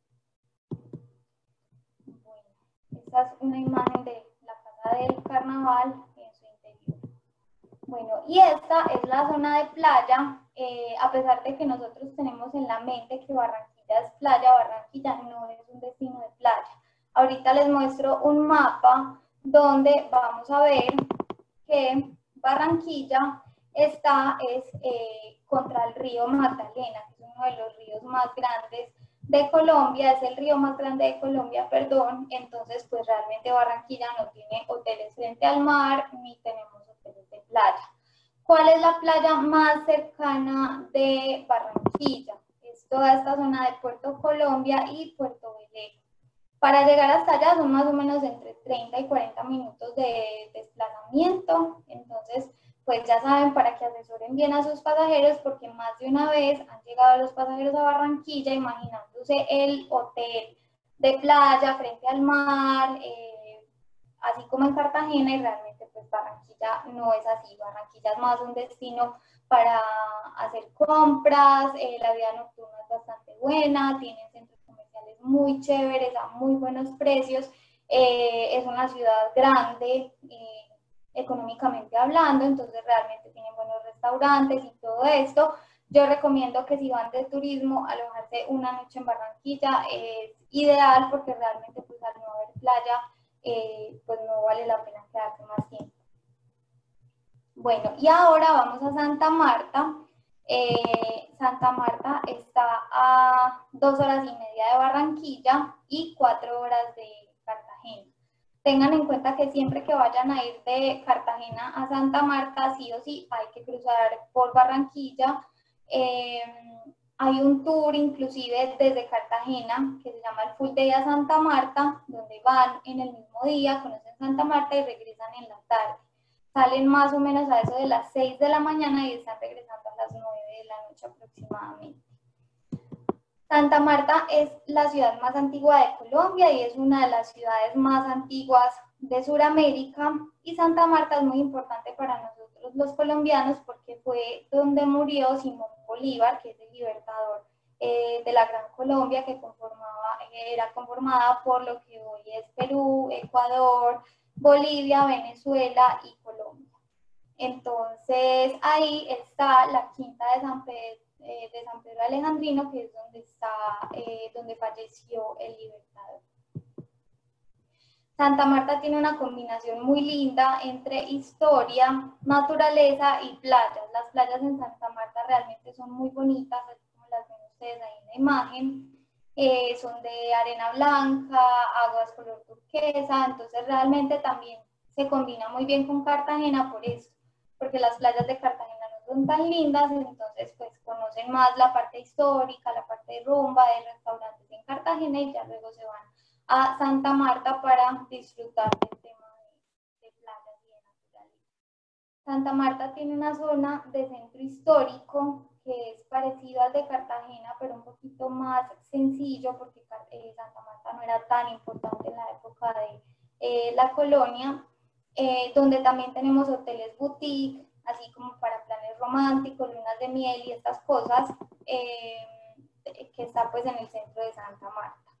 Esta es una imagen de la casa del carnaval en su interior. Bueno, y esta es la zona de playa. Eh, a pesar de que nosotros tenemos en la mente que Barranquilla es playa, Barranquilla no es un destino de playa. Ahorita les muestro un mapa donde vamos a ver que Barranquilla está es, eh, contra el río Magdalena, que es uno de los ríos más grandes de Colombia, es el río más grande de Colombia, perdón, entonces pues realmente Barranquilla no tiene hoteles frente al mar ni tenemos hoteles de playa. ¿Cuál es la playa más cercana de Barranquilla? Es toda esta zona de Puerto Colombia y Puerto Veleco. Para llegar hasta allá son más o menos entre 30 y 40 minutos de desplazamiento, entonces pues ya saben para que asesoren bien a sus pasajeros porque más de una vez han llegado los pasajeros a Barranquilla imaginándose el hotel de playa frente al mar, eh, así como en Cartagena y realmente pues Barranquilla no es así, Barranquilla es más un destino para hacer compras, eh, la vida nocturna es bastante buena, tienen centros comerciales muy chéveres a muy buenos precios, eh, es una ciudad grande, económicamente hablando, entonces realmente tienen buenos restaurantes y todo esto. Yo recomiendo que si van de turismo, alojarse una noche en Barranquilla es ideal porque realmente pues al no haber playa, eh, pues no vale la pena quedarse más tiempo. Bueno, y ahora vamos a Santa Marta. Eh, Santa Marta está a dos horas y media de Barranquilla y cuatro horas de. Tengan en cuenta que siempre que vayan a ir de Cartagena a Santa Marta, sí o sí, hay que cruzar por Barranquilla. Eh, hay un tour inclusive desde Cartagena que se llama el Full Day a Santa Marta, donde van en el mismo día, conocen Santa Marta y regresan en la tarde. Salen más o menos a eso de las 6 de la mañana y están regresando a las 9 de la noche aproximadamente. Santa Marta es la ciudad más antigua de Colombia y es una de las ciudades más antiguas de Sudamérica. Y Santa Marta es muy importante para nosotros los colombianos porque fue donde murió Simón Bolívar, que es el libertador eh, de la Gran Colombia, que era conformada por lo que hoy es Perú, Ecuador, Bolivia, Venezuela y Colombia. Entonces ahí está la quinta de San Pedro eh, de San Pedro Alejandrino, que es donde, está, eh, donde falleció el libertador. Santa Marta tiene una combinación muy linda entre historia, naturaleza y playas. Las playas en Santa Marta realmente son muy bonitas, como las ven ustedes ahí en la imagen. Eh, son de arena blanca, aguas color turquesa, entonces realmente también se combina muy bien con Cartagena por eso, porque las playas de Cartagena son tan lindas, entonces pues conocen más la parte histórica, la parte de rumba, de restaurantes en Cartagena y ya luego se van a Santa Marta para disfrutar del tema de, playas y de naturaleza. Santa Marta tiene una zona de centro histórico que es parecido al de Cartagena, pero un poquito más sencillo porque eh, Santa Marta no era tan importante en la época de eh, la colonia, eh, donde también tenemos hoteles boutique, así como para planes románticos, lunas de miel y estas cosas, eh, que está pues en el centro de Santa Marta.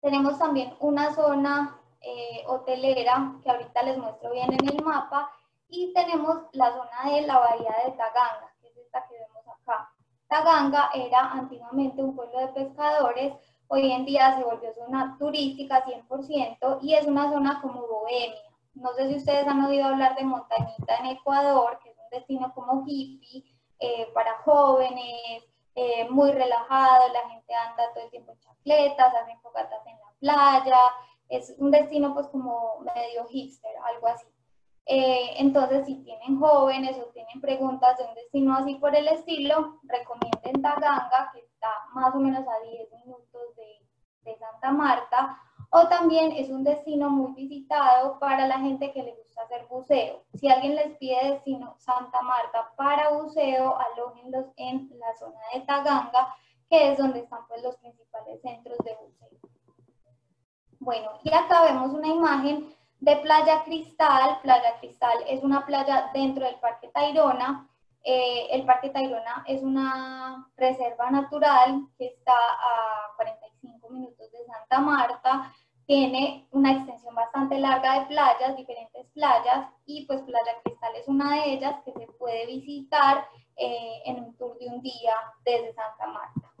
Tenemos también una zona eh, hotelera que ahorita les muestro bien en el mapa y tenemos la zona de la bahía de Taganga, que es esta que vemos acá. Taganga era antiguamente un pueblo de pescadores, hoy en día se volvió zona turística 100% y es una zona como bohemia no sé si ustedes han oído hablar de Montañita en Ecuador, que es un destino como hippie eh, para jóvenes, eh, muy relajado, la gente anda todo el tiempo en chacletas, hacen fogatas en la playa, es un destino pues como medio hipster, algo así. Eh, entonces, si tienen jóvenes o tienen preguntas de un destino así por el estilo, recomienden Taganga, que está más o menos a 10 minutos de, de Santa Marta, o también es un destino muy visitado para la gente que le gusta hacer buceo. Si alguien les pide destino Santa Marta para buceo, alójenlos en la zona de Taganga, que es donde están pues, los principales centros de buceo. Bueno, y acá vemos una imagen de Playa Cristal. Playa Cristal es una playa dentro del Parque Tayrona. Eh, el Parque Tayrona es una reserva natural que está a 45 minutos de Santa Marta. Tiene una extensión bastante larga de playas, diferentes playas, y pues Playa Cristal es una de ellas que se puede visitar eh, en un tour de un día desde Santa Marta.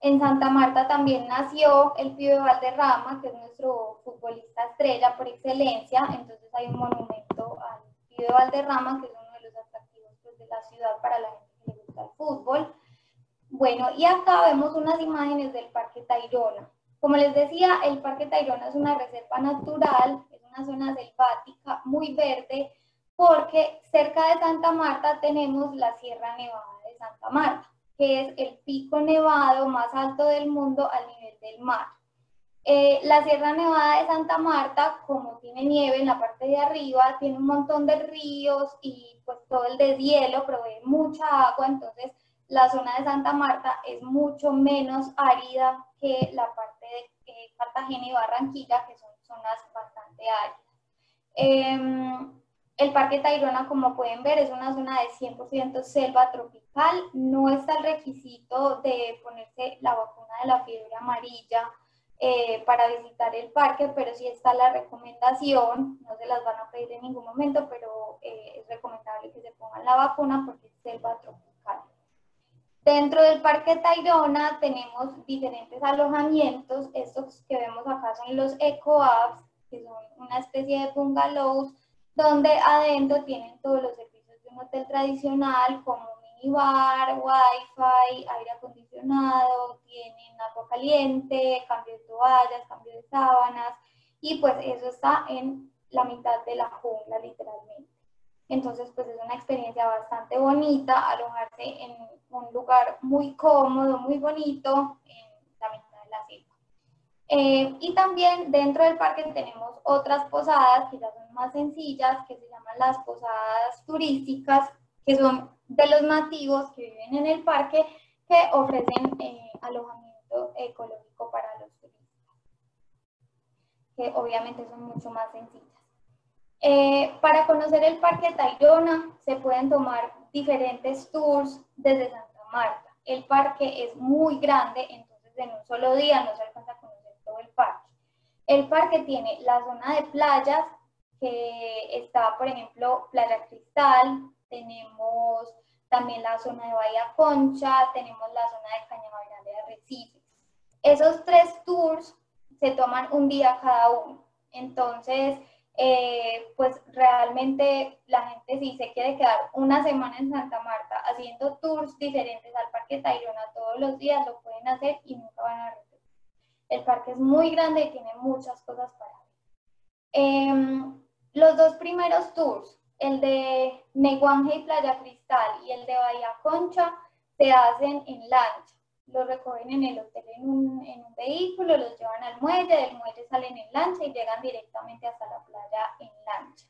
En Santa Marta también nació el de Valderrama, que es nuestro futbolista estrella por excelencia, entonces hay un monumento al de Valderrama, que es uno de los atractivos pues, de la ciudad para la gente que le gusta el fútbol. Bueno, y acá vemos unas imágenes del Parque Tayrona. Como les decía, el Parque Tayrona es una reserva natural, es una zona selvática muy verde, porque cerca de Santa Marta tenemos la Sierra Nevada de Santa Marta, que es el pico nevado más alto del mundo al nivel del mar. Eh, la Sierra Nevada de Santa Marta, como tiene nieve en la parte de arriba, tiene un montón de ríos y pues todo el deshielo provee mucha agua, entonces la zona de Santa Marta es mucho menos árida que la parte de eh, Cartagena y Barranquilla, que son zonas bastante áridas. Em, el Parque Tayrona, como pueden ver, es una zona de 100% selva tropical. No está el requisito de ponerse la vacuna de la fiebre amarilla eh, para visitar el parque, pero sí está la recomendación, no se las van a pedir en ningún momento, pero eh, es recomendable que se pongan la vacuna porque es selva tropical. Dentro del Parque Tayrona tenemos diferentes alojamientos. Estos que vemos acá son los eco-apps, que son una especie de bungalows, donde adentro tienen todos los servicios de un hotel tradicional, como minibar, wifi, aire acondicionado, tienen agua caliente, cambio de toallas, cambio de sábanas, y pues eso está en la mitad de la jungla, literalmente. Entonces, pues es una experiencia bastante bonita alojarse en un lugar muy cómodo, muy bonito, en la mitad de la selva. Eh, y también dentro del parque tenemos otras posadas que ya son más sencillas, que se llaman las posadas turísticas, que son de los nativos que viven en el parque que ofrecen eh, alojamiento ecológico para los turistas, que obviamente son mucho más sencillas. Eh, para conocer el Parque Tayrona se pueden tomar diferentes tours desde Santa Marta. El parque es muy grande, entonces en un solo día no se alcanza a conocer todo el parque. El parque tiene la zona de playas, que está, por ejemplo, Playa Cristal, tenemos también la zona de Bahía Concha, tenemos la zona de Cañaveral de Arrecifes. Esos tres tours se toman un día cada uno. Entonces, eh, pues realmente la gente si se quiere quedar una semana en Santa Marta haciendo tours diferentes al Parque Tayrona todos los días, lo pueden hacer y nunca van a repetir. El parque es muy grande y tiene muchas cosas para ver. Em, los dos primeros tours, el de Neguanje y Playa Cristal y el de Bahía Concha, se hacen en lancha los recogen en el hotel en un, en un, vehículo, los llevan al muelle, del muelle salen en lancha y llegan directamente hasta la playa en lancha.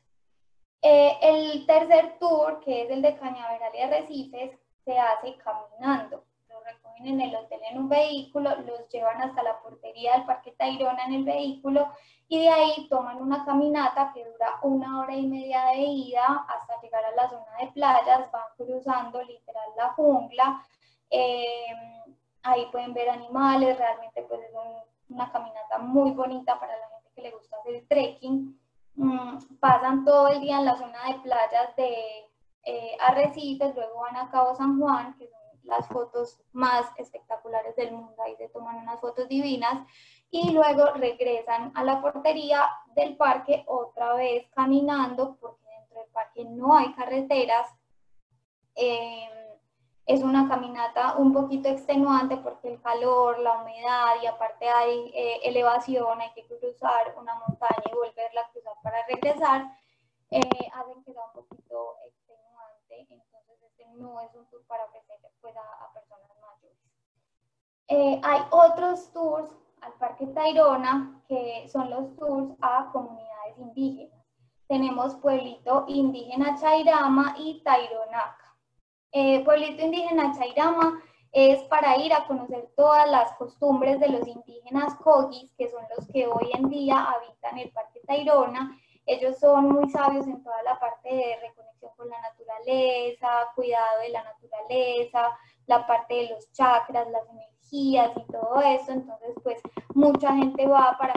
Eh, el tercer tour, que es el de Cañaveral y Arrecifes, se hace caminando. Los recogen en el hotel en un vehículo, los llevan hasta la portería del Parque Tayrona en el vehículo y de ahí toman una caminata que dura una hora y media de ida hasta llegar a la zona de playas, van cruzando literal la jungla. Eh, Ahí pueden ver animales, realmente pues es una caminata muy bonita para la gente que le gusta hacer trekking. Mm, pasan todo el día en la zona de playas de eh, Arrecifes, luego van a Cabo San Juan, que son las fotos más espectaculares del mundo, ahí se toman unas fotos divinas, y luego regresan a la portería del parque otra vez caminando, porque dentro del parque no hay carreteras. Eh, es una caminata un poquito extenuante porque el calor, la humedad y aparte hay eh, elevación, hay que cruzar una montaña y volverla a cruzar para regresar, eh, hacen que sea un poquito extenuante, entonces este no es un tour para ofrecer pues, a, personas mayores. Eh, hay otros tours al Parque Tayrona que son los tours a comunidades indígenas. Tenemos Pueblito Indígena Chairama y Taironaca. Eh, pueblito indígena Chairama es para ir a conocer todas las costumbres de los indígenas Cogis, que son los que hoy en día habitan el Parque Tayrona. Ellos son muy sabios en toda la parte de reconexión con la naturaleza, cuidado de la naturaleza, la parte de los chakras, las energías y todo eso. Entonces, pues mucha gente va para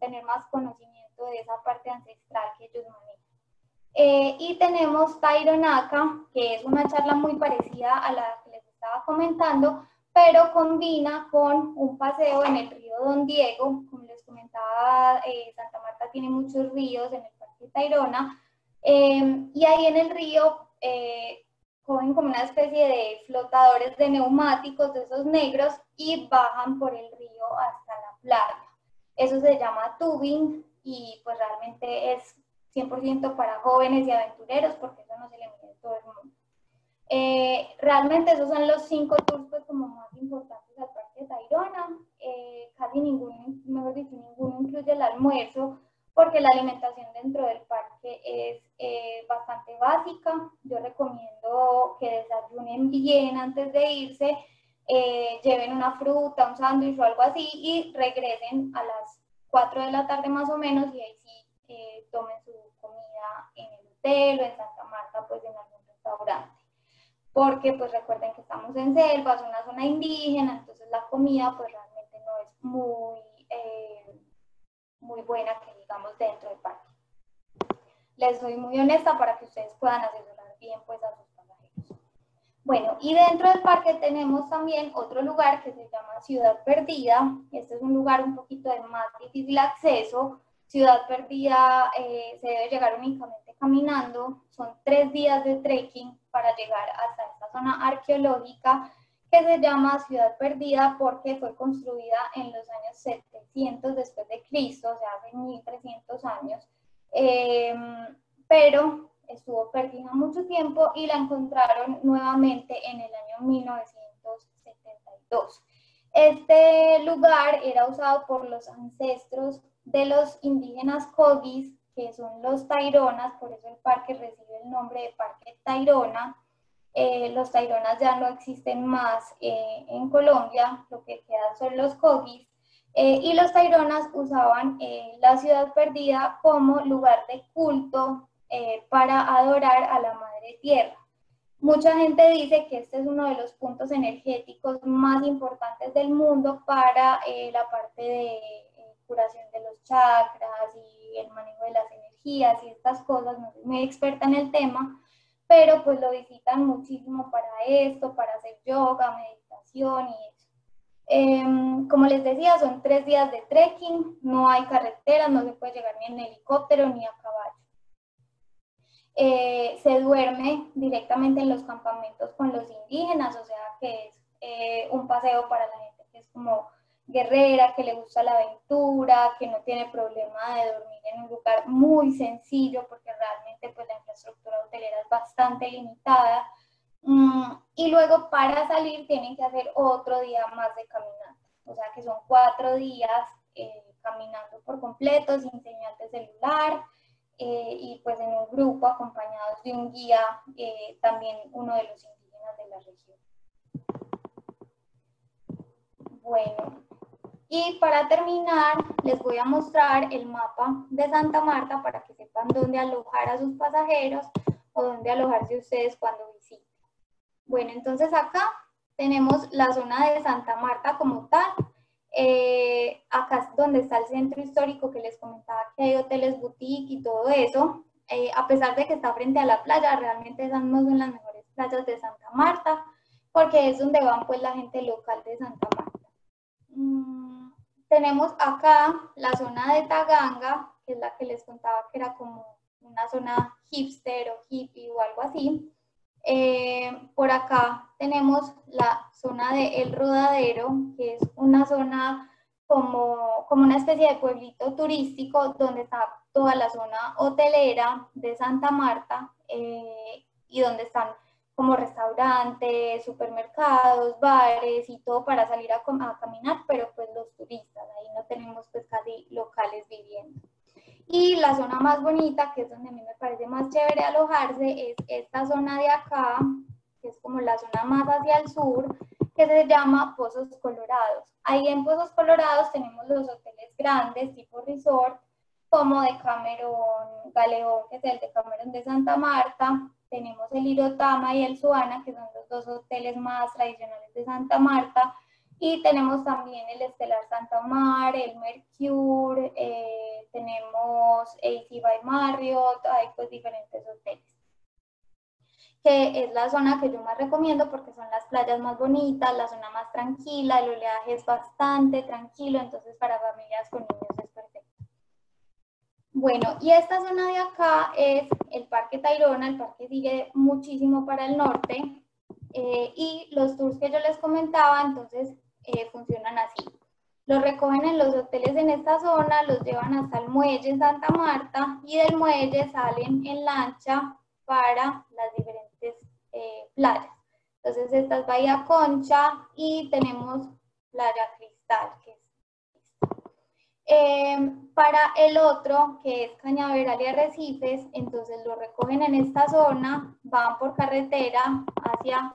tener más conocimiento de esa parte ancestral que ellos manejan. Eh, y tenemos Taironaka, que es una charla muy parecida a la que les estaba comentando, pero combina con un paseo en el río Don Diego. Como les comentaba, eh, Santa Marta tiene muchos ríos en el Parque Tayrona. Eh, y ahí en el río cogen como una especie de flotadores de neumáticos de esos negros y bajan por el río hasta la playa. Eso se llama tubing y pues realmente es 100% para jóvenes y aventureros, porque eso no se le mide a todo el mundo. Eh, realmente esos son los cinco tours pues, como más importantes al Parque de Tayrona. Eh, casi ninguno, mejor dicho, ninguno incluye el almuerzo, porque la alimentación dentro del parque es eh, bastante básica. Yo recomiendo que desayunen bien antes de irse, lleven una fruta, un sándwich o algo así y regresen a las 4 de la tarde más o menos y ahí sí tomen su en el hotel o en Santa Marta, pues en algún restaurante. Porque pues recuerden que estamos en selva, es una zona indígena, entonces la comida pues realmente no es muy, eh, muy buena que digamos dentro del parque. Les soy muy honesta para que ustedes puedan asesorar bien pues a sus pasajeros. Bueno, y dentro del parque tenemos también otro lugar que se llama Ciudad Perdida. Este es un lugar un poquito de más difícil acceso, Ciudad Perdida eh, se debe llegar únicamente caminando. Son tres días de trekking para llegar hasta esta zona arqueológica que se llama Ciudad Perdida porque fue construida en los años 700 después de Cristo, o sea, hace 1300 años. Em, pero estuvo perdida mucho tiempo y la encontraron nuevamente en el año 1972. Este lugar era usado por los ancestros de los indígenas Cogis, que son los Taironas, por eso el parque recibe el nombre de Parque Tairona. eh, los taironas ya no existen más eh, en Colombia, lo que quedan son los cogis, eh, y los taironas usaban la ciudad perdida como lugar de culto para adorar a la Madre Tierra. Mucha gente dice que este es uno de los puntos energéticos más importantes del mundo para la parte de curación de los chakras y el manejo de las energías y estas cosas. No soy muy experta en el tema, pero pues lo visitan muchísimo para esto, para hacer yoga, meditación y eso. Em, como les decía, son tres días de trekking, no hay carreteras, no se puede llegar ni en helicóptero ni a caballo. Eh, se duerme directamente en los campamentos con los indígenas, o sea que es eh, un paseo para la gente que es como guerrera, que le gusta la aventura, que no tiene problema de dormir en un lugar muy sencillo, porque realmente pues la infraestructura hotelera es bastante limitada. Mm, y luego para salir tienen que hacer otro día más de caminata, o sea que son cuatro días eh, caminando por completo, sin señal de celular, eh, y pues en un grupo acompañados de un guía, eh, también uno de los indígenas de la región. Bueno, y para terminar, les voy a mostrar el mapa de Santa Marta para que sepan dónde alojar a sus pasajeros o dónde alojarse ustedes cuando visiten. Bueno, entonces acá tenemos la zona de Santa Marta como tal. Eh, acá es donde está el centro histórico que les comentaba que hay hoteles boutique y todo eso. Eh, a pesar de que está frente a la playa, realmente esas no son las mejores playas de Santa Marta, porque es donde van pues la gente local de Santa Marta. Mm, tenemos acá la zona de Taganga, que es la que les contaba que era como una zona hipster o hippie o algo así. Eh, por acá tenemos la zona de El Rodadero, que es una zona como, como una especie de pueblito turístico donde está toda la zona hotelera de Santa Marta eh, y donde están como restaurantes, supermercados, bares y todo para salir a, caminar, pero pues los turistas, ahí no tenemos pues casi locales viviendo. Y la zona más bonita, que es donde a mí me parece más chévere alojarse, es esta zona de acá, que es como la zona más hacia el sur, que se llama Pozos Colorados. Ahí en Pozos Colorados tenemos los hoteles grandes, tipo resort, como de Cameron Galeón, que es el de Cameron de Santa Marta, tenemos el Irotama y el Suana, que son los dos hoteles más tradicionales de Santa Marta, y tenemos también el Estelar Santa Mar, el Mercure, eh, tenemos AC by Marriott, hay pues diferentes hoteles. Que es la zona que yo más recomiendo porque son las playas más bonitas, la zona más tranquila, el oleaje es bastante tranquilo, entonces para familias con niños. Bueno, y esta zona de acá es el Parque Tayrona, el parque sigue muchísimo para el norte, eh, y los tours que yo les comentaba, entonces eh, funcionan así. Los recogen en los hoteles en esta zona, los llevan hasta el muelle Santa Marta y del muelle salen en lancha para las diferentes eh, playas. Entonces esta es Bahía Concha y tenemos Playa Cristal, que es Em, para el otro, que es Cañaveral y Arrecifes, entonces lo recogen en esta zona, van por carretera hacia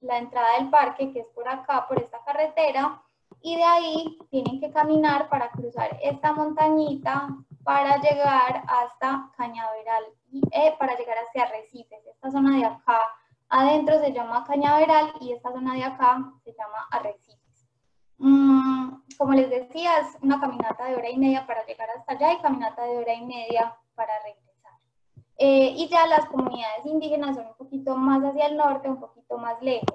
la entrada del parque, que es por acá, por esta carretera, y de ahí tienen que caminar para cruzar esta montañita para llegar hasta Cañaveral, y, eh, para llegar hacia Arrecifes. Esta zona de acá adentro se llama Cañaveral y esta zona de acá se llama Arrecifes. Mm, como les decía, es una caminata de hora y media para llegar hasta allá y caminata de hora y media para regresar. Eh, y ya las comunidades indígenas son un poquito más hacia el norte, un poquito más lejos.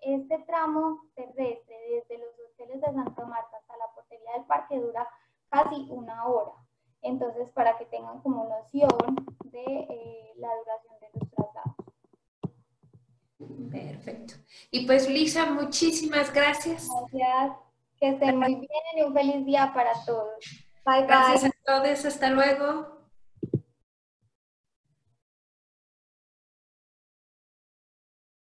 Este tramo terrestre desde los hoteles de Santa Marta hasta la portería del parque dura casi una hora. Entonces, para que tengan como noción de eh, la duración de los traslados. Perfecto. Y pues Lisa, muchísimas gracias. Gracias. Que estén muy bien y un feliz día para todos. Bye, bye. Gracias a todos. Hasta luego.